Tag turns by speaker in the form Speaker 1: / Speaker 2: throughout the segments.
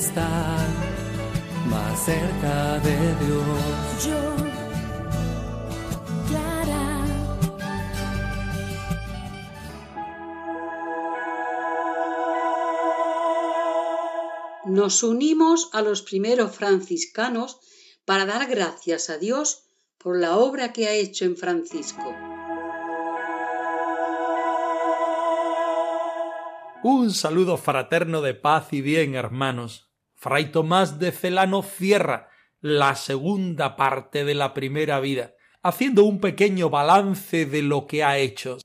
Speaker 1: Estar más cerca de Dios.
Speaker 2: Yo, Clara.
Speaker 3: Nos unimos a los primeros franciscanos para dar gracias a Dios por la obra que ha hecho en Francisco.
Speaker 4: Un saludo fraterno de paz y bien, hermanos. Fray Tomás de Celano cierra la segunda parte de la primera vida, haciendo un pequeño balance de lo que ha hecho.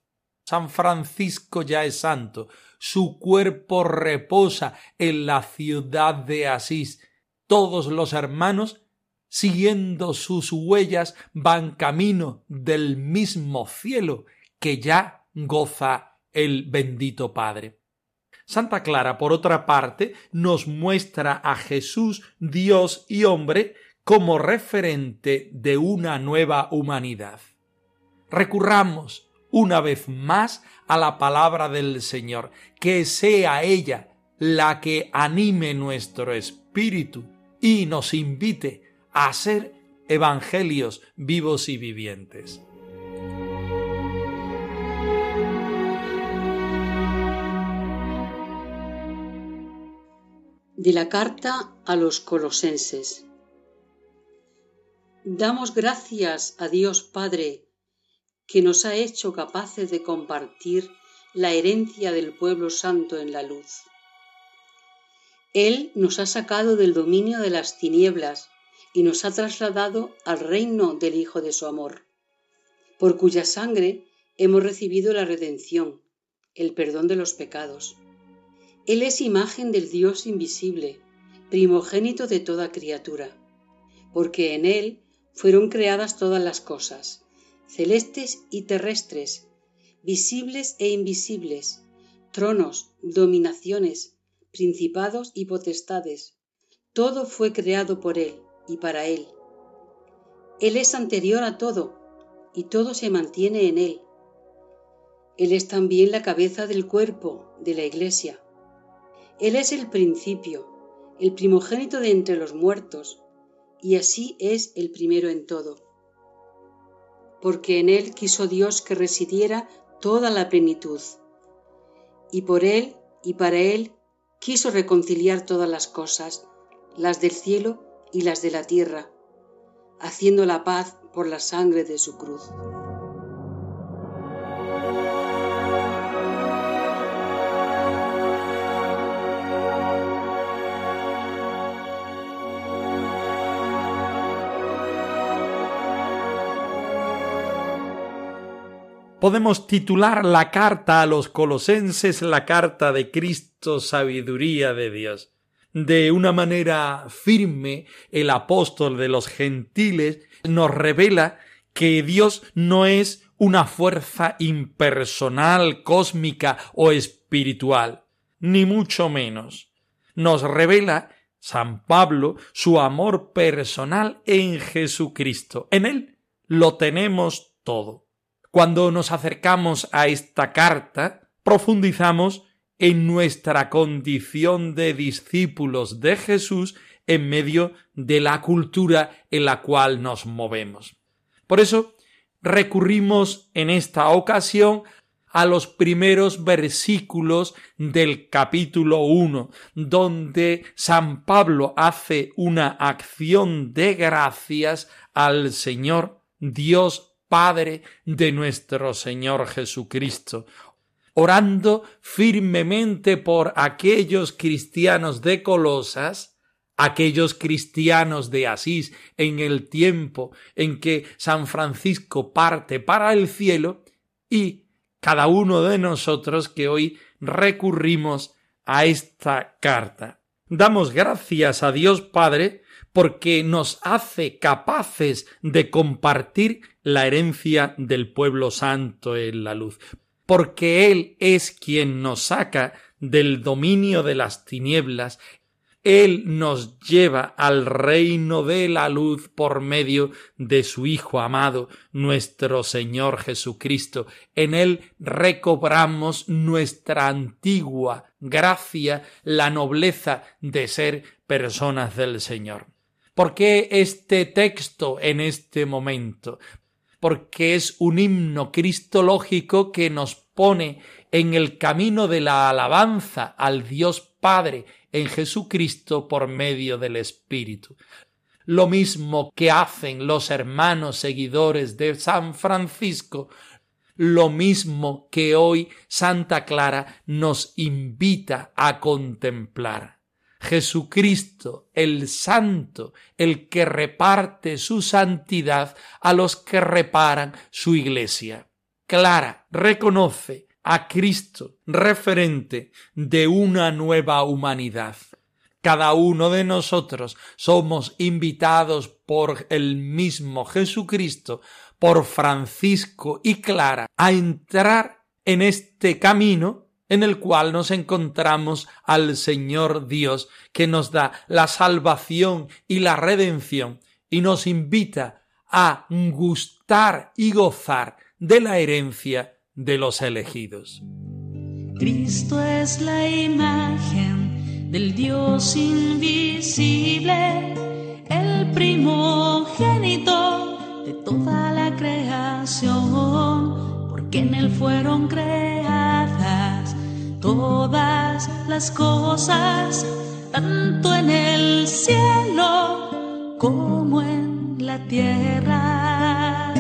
Speaker 4: San Francisco ya es santo, su cuerpo reposa en la ciudad de Asís. Todos los hermanos, siguiendo sus huellas, van camino del mismo cielo que ya goza el bendito Padre. Santa Clara, por otra parte, nos muestra a Jesús, Dios y hombre, como referente de una nueva humanidad. Recurramos una vez más a la palabra del Señor, que sea ella la que anime nuestro espíritu y nos invite a ser evangelios vivos y vivientes.
Speaker 3: De la carta a los colosenses. Damos gracias a Dios Padre que nos ha hecho capaces de compartir la herencia del pueblo santo en la luz. Él nos ha sacado del dominio de las tinieblas y nos ha trasladado al reino del Hijo de su amor, por cuya sangre hemos recibido la redención, el perdón de los pecados. Él es imagen del Dios invisible, primogénito de toda criatura, porque en Él fueron creadas todas las cosas, celestes y terrestres, visibles e invisibles, tronos, dominaciones, principados y potestades. Todo fue creado por Él y para Él. Él es anterior a todo, y todo se mantiene en Él. Él es también la cabeza del cuerpo, de la Iglesia. Él es el principio, el primogénito de entre los muertos, y así es el primero en todo. Porque en Él quiso Dios que residiera toda la plenitud, y por Él y para Él quiso reconciliar todas las cosas, las del cielo y las de la tierra, haciendo la paz por la sangre de su cruz.
Speaker 4: Podemos titular la carta a los colosenses la carta de Cristo, sabiduría de Dios. De una manera firme, el apóstol de los gentiles nos revela que Dios no es una fuerza impersonal, cósmica o espiritual, ni mucho menos. Nos revela San Pablo su amor personal en Jesucristo. En Él lo tenemos todo. Cuando nos acercamos a esta carta, profundizamos en nuestra condición de discípulos de Jesús en medio de la cultura en la cual nos movemos. Por eso recurrimos en esta ocasión a los primeros versículos del capítulo 1, donde San Pablo hace una acción de gracias al Señor Dios Padre de nuestro Señor Jesucristo, orando firmemente por aquellos cristianos de Colosas, aquellos cristianos de Asís en el tiempo en que San Francisco parte para el cielo y cada uno de nosotros que hoy recurrimos a esta carta. Damos gracias a Dios Padre porque nos hace capaces de compartir la herencia del pueblo santo en la luz, porque Él es quien nos saca del dominio de las tinieblas él nos lleva al reino de la luz por medio de su Hijo amado, nuestro Señor Jesucristo. En Él recobramos nuestra antigua gracia, la nobleza de ser personas del Señor. ¿Por qué este texto en este momento? Porque es un himno cristológico que nos pone en el camino de la alabanza al Dios Padre, en Jesucristo por medio del Espíritu. Lo mismo que hacen los hermanos seguidores de San Francisco, lo mismo que hoy Santa Clara nos invita a contemplar. Jesucristo, el Santo, el que reparte su santidad a los que reparan su iglesia. Clara reconoce a Cristo, referente de una nueva humanidad. Cada uno de nosotros somos invitados por el mismo Jesucristo, por Francisco y Clara, a entrar en este camino en el cual nos encontramos al Señor Dios, que nos da la salvación y la redención, y nos invita a gustar y gozar de la herencia de los elegidos.
Speaker 2: Cristo es la imagen del Dios invisible, el primogénito de toda la creación, porque en él fueron creadas todas las cosas, tanto en el cielo como en la tierra.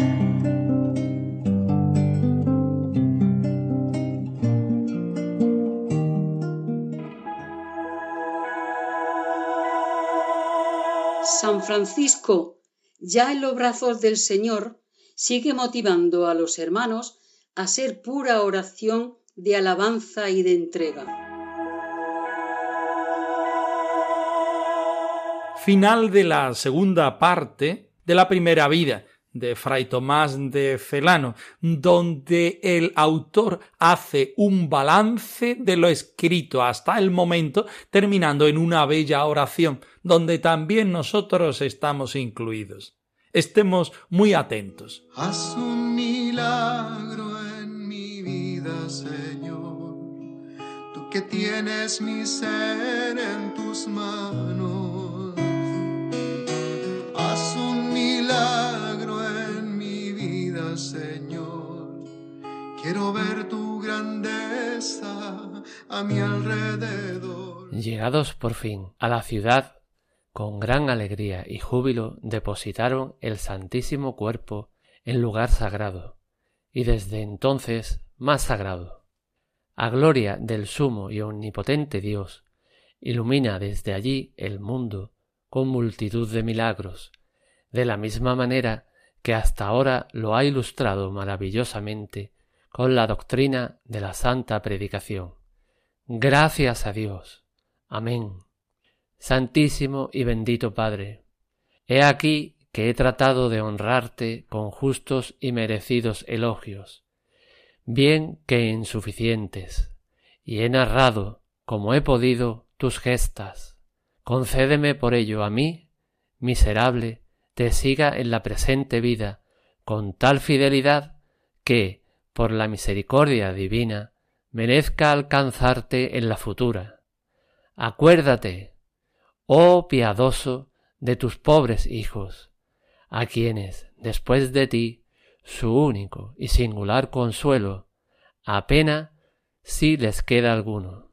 Speaker 3: San Francisco, ya en los brazos del Señor, sigue motivando a los hermanos a ser pura oración de alabanza y de entrega.
Speaker 4: Final de la segunda parte de la primera vida de Fray Tomás de Celano, donde el autor hace un balance de lo escrito hasta el momento, terminando en una bella oración, donde también nosotros estamos incluidos. Estemos muy atentos.
Speaker 5: Haz un milagro Señor, tú que tienes mi ser en tus manos. Haz un milagro en mi vida, Señor. Quiero ver tu grandeza a mi alrededor.
Speaker 6: Llegados por fin a la ciudad con gran alegría y júbilo depositaron el Santísimo Cuerpo en lugar sagrado, y desde entonces más sagrado. A gloria del sumo y omnipotente Dios, ilumina desde allí el mundo con multitud de milagros, de la misma manera que hasta ahora lo ha ilustrado maravillosamente con la doctrina de la santa predicación. Gracias a Dios. Amén. Santísimo y bendito Padre, he aquí que he tratado de honrarte con justos y merecidos elogios, bien que insuficientes, y he narrado, como he podido, tus gestas. Concédeme por ello a mí, miserable, te siga en la presente vida con tal fidelidad que, por la misericordia divina, merezca alcanzarte en la futura. Acuérdate, oh piadoso, de tus pobres hijos, a quienes, después de ti, su único y singular consuelo, apenas si les queda alguno.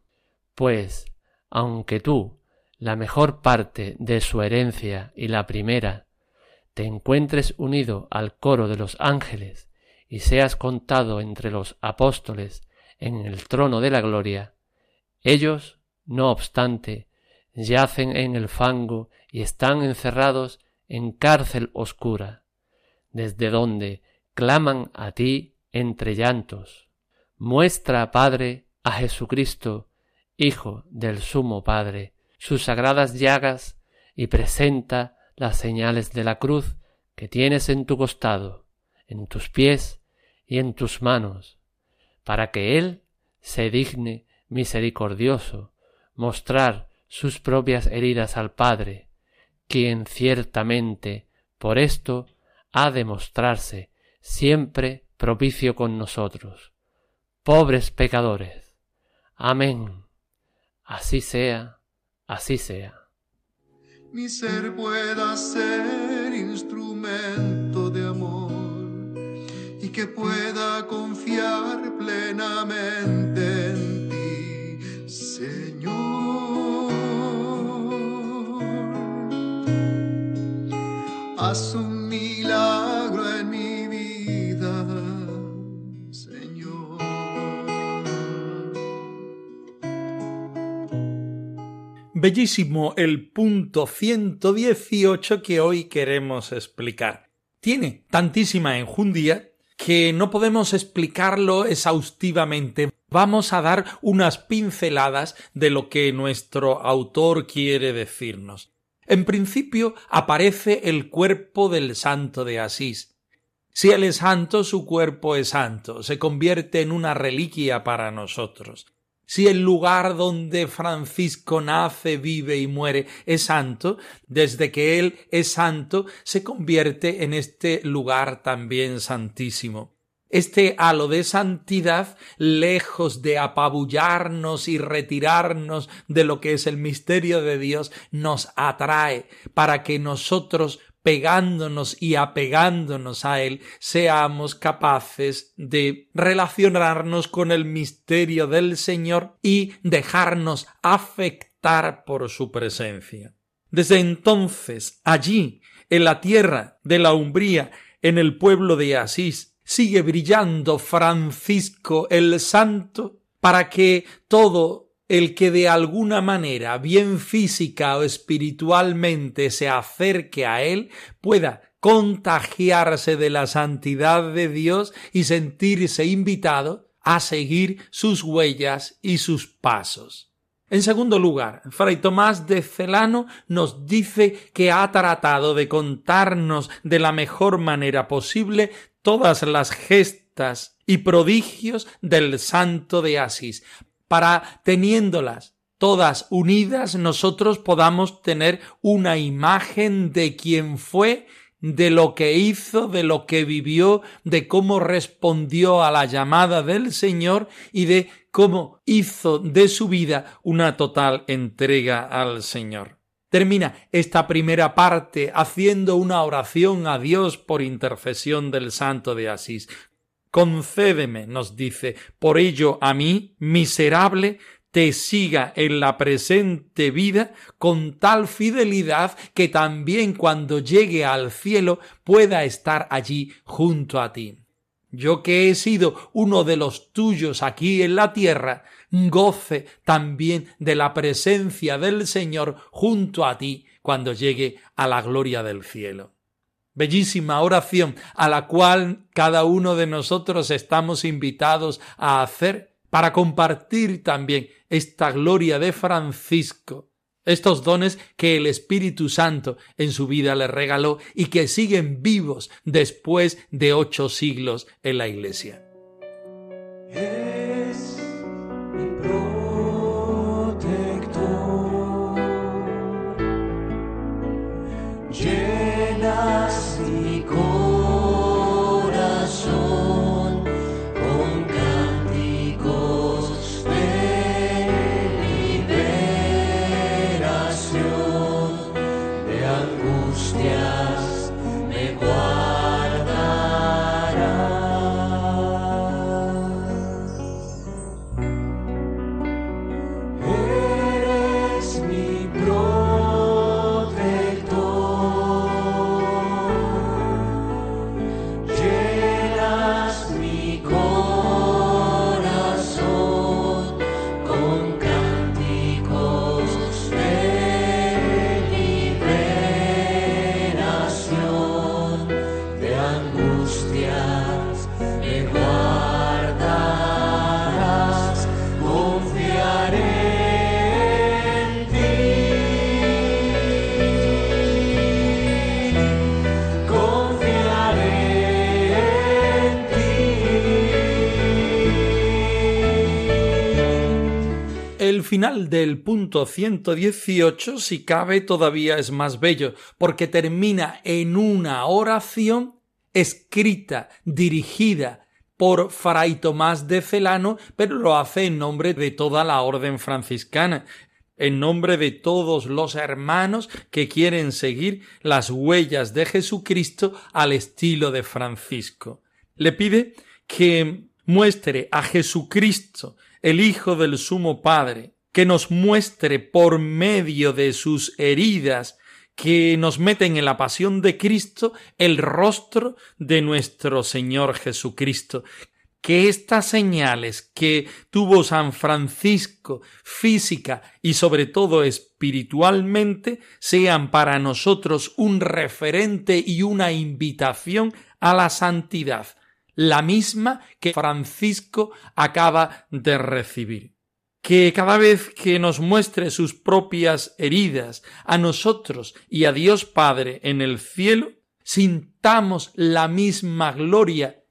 Speaker 6: Pues, aunque tú, la mejor parte de su herencia y la primera, te encuentres unido al coro de los ángeles y seas contado entre los apóstoles en el trono de la gloria, ellos, no obstante, yacen en el fango y están encerrados en cárcel oscura, desde donde claman a ti entre llantos. muestra, Padre, a Jesucristo, Hijo del Sumo Padre, sus sagradas llagas y presenta las señales de la cruz que tienes en tu costado, en tus pies y en tus manos, para que Él se digne misericordioso mostrar sus propias heridas al Padre, quien ciertamente por esto ha de mostrarse siempre propicio con nosotros, pobres pecadores. Amén. Así sea, así sea.
Speaker 5: Mi ser pueda ser instrumento de amor y que pueda confiar plenamente en ti, Señor. Haz un milagro
Speaker 4: Bellísimo el punto 118 que hoy queremos explicar. Tiene tantísima enjundia que no podemos explicarlo exhaustivamente. Vamos a dar unas pinceladas de lo que nuestro autor quiere decirnos. En principio aparece el cuerpo del santo de Asís. Si él es santo, su cuerpo es santo, se convierte en una reliquia para nosotros. Si el lugar donde Francisco nace, vive y muere es santo, desde que él es santo, se convierte en este lugar también santísimo. Este halo de santidad, lejos de apabullarnos y retirarnos de lo que es el misterio de Dios, nos atrae para que nosotros pegándonos y apegándonos a Él, seamos capaces de relacionarnos con el misterio del Señor y dejarnos afectar por su presencia. Desde entonces, allí, en la tierra de la Umbría, en el pueblo de Asís, sigue brillando Francisco el Santo para que todo el que de alguna manera, bien física o espiritualmente, se acerque a él, pueda contagiarse de la santidad de Dios y sentirse invitado a seguir sus huellas y sus pasos. En segundo lugar, Fray Tomás de Celano nos dice que ha tratado de contarnos de la mejor manera posible todas las gestas y prodigios del santo de Asís, para teniéndolas todas unidas nosotros podamos tener una imagen de quién fue, de lo que hizo, de lo que vivió, de cómo respondió a la llamada del Señor y de cómo hizo de su vida una total entrega al Señor. Termina esta primera parte haciendo una oración a Dios por intercesión del Santo de Asís. Concédeme, nos dice, por ello a mí, miserable, te siga en la presente vida con tal fidelidad que también cuando llegue al cielo pueda estar allí junto a ti. Yo que he sido uno de los tuyos aquí en la tierra, goce también de la presencia del Señor junto a ti cuando llegue a la gloria del cielo. Bellísima oración a la cual cada uno de nosotros estamos invitados a hacer para compartir también esta gloria de Francisco, estos dones que el Espíritu Santo en su vida le regaló y que siguen vivos después de ocho siglos en la Iglesia. Final del punto 118, si cabe, todavía es más bello, porque termina en una oración escrita, dirigida por Fray Tomás de Celano, pero lo hace en nombre de toda la orden franciscana, en nombre de todos los hermanos que quieren seguir las huellas de Jesucristo al estilo de Francisco. Le pide que muestre a Jesucristo, el Hijo del Sumo Padre, que nos muestre por medio de sus heridas que nos meten en la pasión de Cristo el rostro de nuestro Señor Jesucristo, que estas señales que tuvo San Francisco física y sobre todo espiritualmente sean para nosotros un referente y una invitación a la santidad, la misma que Francisco acaba de recibir. Que cada vez que nos muestre sus propias heridas a nosotros y a Dios Padre en el cielo, sintamos la misma gloria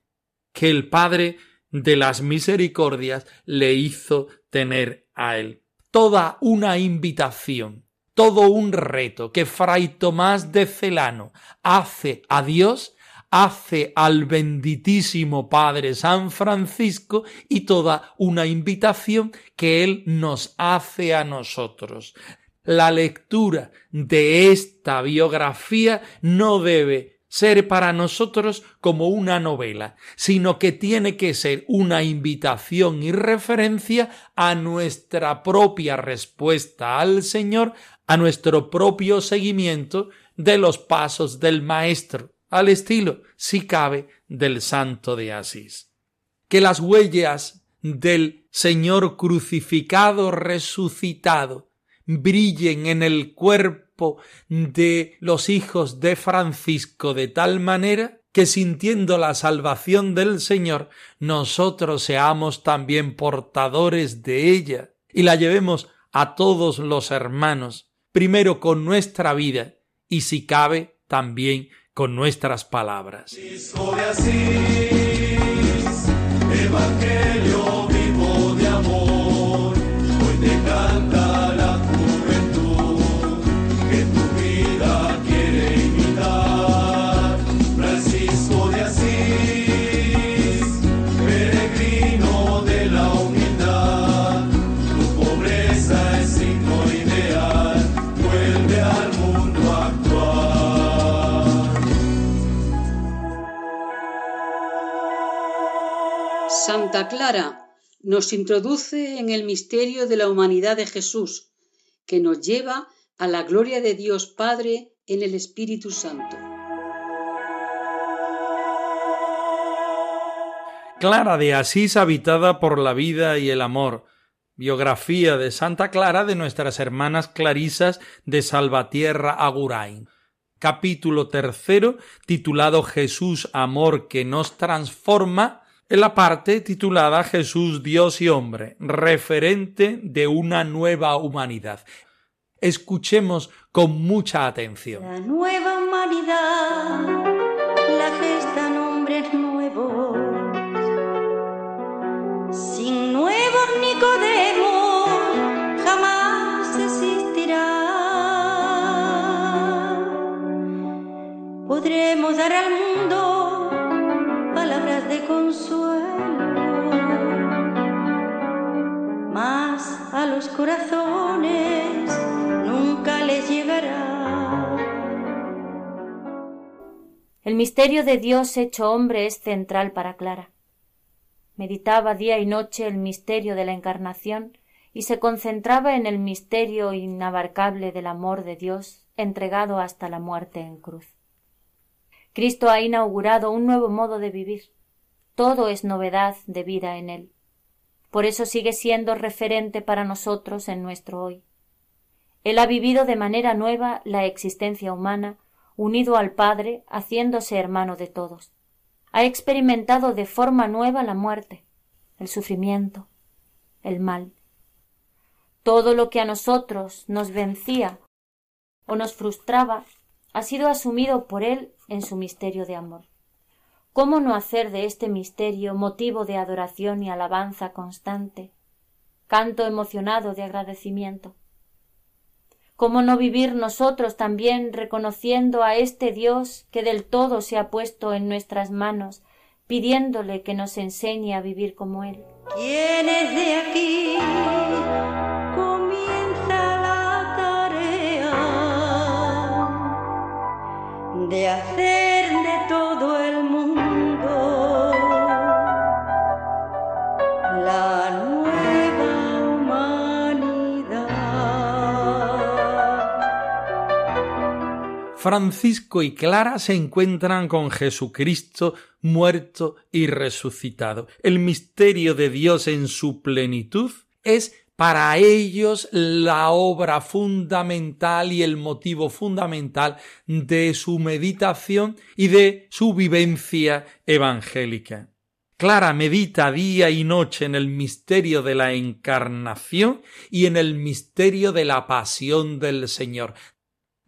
Speaker 4: que el Padre de las misericordias le hizo tener a él. Toda una invitación, todo un reto que Fray Tomás de Celano hace a Dios, hace al benditísimo Padre San Francisco y toda una invitación que él nos hace a nosotros. La lectura de esta biografía no debe ser para nosotros como una novela, sino que tiene que ser una invitación y referencia a nuestra propia respuesta al Señor, a nuestro propio seguimiento de los pasos del Maestro, al estilo, si cabe, del Santo de Asís. Que las huellas del Señor crucificado resucitado brillen en el cuerpo de los hijos de Francisco de tal manera que sintiendo la salvación del Señor, nosotros seamos también portadores de ella y la llevemos a todos los hermanos, primero con nuestra vida y si cabe también con nuestras palabras.
Speaker 3: Santa Clara nos introduce en el misterio de la humanidad de Jesús, que nos lleva a la gloria de Dios Padre en el Espíritu Santo.
Speaker 4: Clara de Asís habitada por la vida y el amor. Biografía de Santa Clara de nuestras hermanas clarisas de Salvatierra Agurain. Capítulo tercero titulado Jesús Amor que nos transforma en la parte titulada Jesús, Dios y hombre, referente de una nueva humanidad. Escuchemos con mucha atención.
Speaker 7: La nueva humanidad
Speaker 8: El misterio de Dios hecho hombre es central para Clara. Meditaba día y noche el misterio de la encarnación y se concentraba en el misterio inabarcable del amor de Dios entregado hasta la muerte en cruz. Cristo ha inaugurado un nuevo modo de vivir. Todo es novedad de vida en él. Por eso sigue siendo referente para nosotros en nuestro hoy. Él ha vivido de manera nueva la existencia humana, unido al Padre, haciéndose hermano de todos. Ha experimentado de forma nueva la muerte, el sufrimiento, el mal. Todo lo que a nosotros nos vencía o nos frustraba ha sido asumido por él en su misterio de amor. ¿Cómo no hacer de este misterio motivo de adoración y alabanza constante? canto emocionado de agradecimiento. ¿Cómo no vivir nosotros también reconociendo a este Dios que del todo se ha puesto en nuestras manos, pidiéndole que nos enseñe a vivir como Él?
Speaker 7: ¿Quién es de aquí? Comienza la tarea de hacer de todo el
Speaker 4: Francisco y Clara se encuentran con Jesucristo muerto y resucitado. El misterio de Dios en su plenitud es para ellos la obra fundamental y el motivo fundamental de su meditación y de su vivencia evangélica. Clara medita día y noche en el misterio de la encarnación y en el misterio de la pasión del Señor.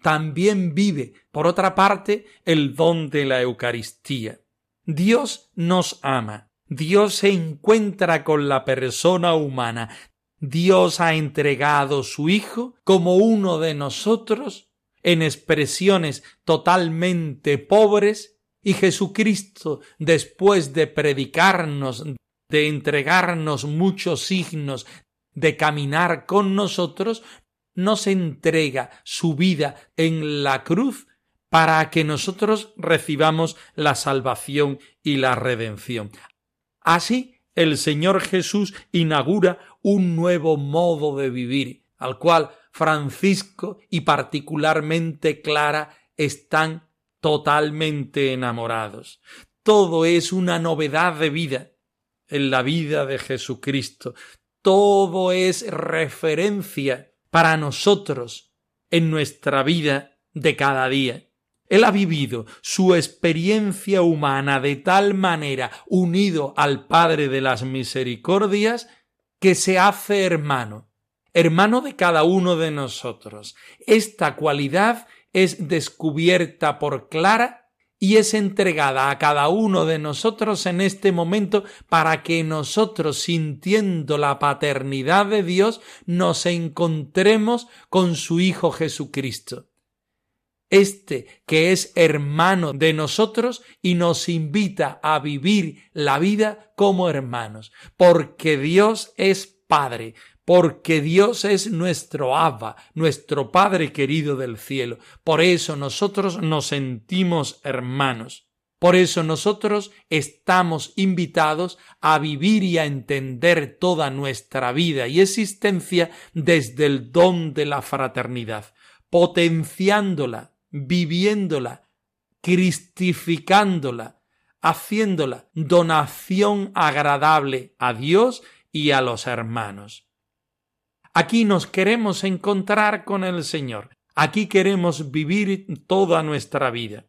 Speaker 4: También vive, por otra parte, el don de la Eucaristía. Dios nos ama. Dios se encuentra con la persona humana. Dios ha entregado su Hijo como uno de nosotros en expresiones totalmente pobres y Jesucristo, después de predicarnos, de entregarnos muchos signos, de caminar con nosotros, nos entrega su vida en la cruz para que nosotros recibamos la salvación y la redención. Así, el Señor Jesús inaugura un nuevo modo de vivir, al cual Francisco y particularmente Clara están totalmente enamorados. Todo es una novedad de vida en la vida de Jesucristo. Todo es referencia para nosotros en nuestra vida de cada día. Él ha vivido su experiencia humana de tal manera unido al Padre de las Misericordias que se hace hermano, hermano de cada uno de nosotros. Esta cualidad es descubierta por Clara y es entregada a cada uno de nosotros en este momento para que nosotros, sintiendo la paternidad de Dios, nos encontremos con su Hijo Jesucristo. Este que es hermano de nosotros y nos invita a vivir la vida como hermanos, porque Dios es Padre, porque Dios es nuestro Abba, nuestro Padre querido del cielo. Por eso nosotros nos sentimos hermanos. Por eso nosotros estamos invitados a vivir y a entender toda nuestra vida y existencia desde el don de la fraternidad, potenciándola viviéndola, cristificándola, haciéndola donación agradable a Dios y a los hermanos. Aquí nos queremos encontrar con el Señor. Aquí queremos vivir toda nuestra vida.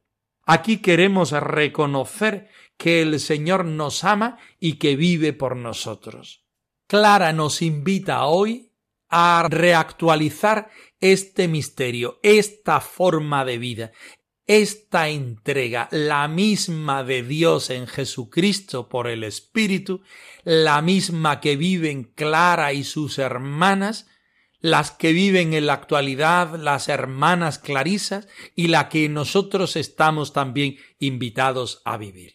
Speaker 4: Aquí queremos reconocer que el Señor nos ama y que vive por nosotros. Clara nos invita hoy a reactualizar este misterio, esta forma de vida, esta entrega, la misma de Dios en Jesucristo por el Espíritu, la misma que viven Clara y sus hermanas, las que viven en la actualidad las hermanas clarisas y la que nosotros estamos también invitados a vivir.